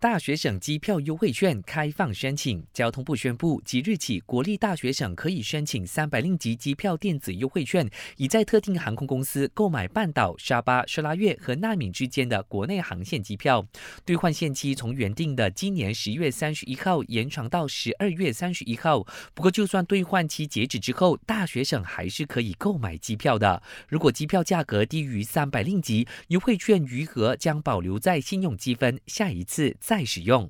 大学省机票优惠券开放申请，交通部宣布，即日起，国立大学省可以申请三百令吉机票电子优惠券，以在特定航空公司购买半岛、沙巴、沙拉越和纳米之间的国内航线机票，兑换限期从原定的今年十月三十一号延长到十二月三十一号。不过，就算兑换期截止之后，大学省还是可以购买机票的。如果机票价格低于三百令吉，优惠券余额将保留在信用积分，下一次。再使用。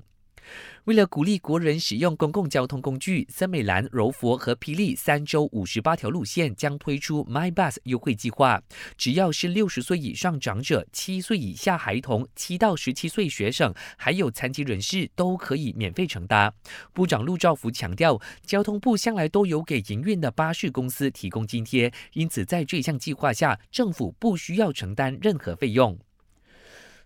为了鼓励国人使用公共交通工具，森美兰、柔佛和霹雳三州五十八条路线将推出 My Bus 优惠计划。只要是六十岁以上长者、七岁以下孩童、七到十七岁学生，还有残疾人士，都可以免费乘搭。部长陆兆福强调，交通部向来都有给营运的巴士公司提供津贴，因此在这项计划下，政府不需要承担任何费用。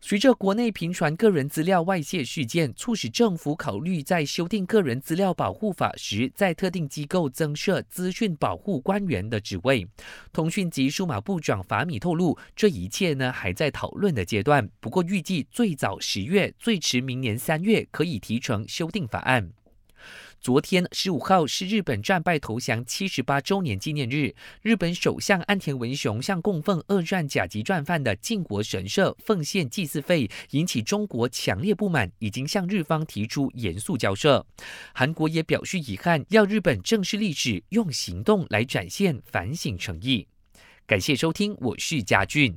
随着国内频传个人资料外泄事件，促使政府考虑在修订个人资料保护法时，在特定机构增设资讯保护官员的职位。通讯及数码部长法米透露，这一切呢还在讨论的阶段，不过预计最早十月，最迟明年三月可以提成修订法案。昨天十五号是日本战败投降七十八周年纪念日。日本首相安田文雄向供奉二战甲级战犯的靖国神社奉献祭祀费，引起中国强烈不满，已经向日方提出严肃交涉。韩国也表示遗憾，要日本正视历史，用行动来展现反省诚意。感谢收听，我是嘉俊。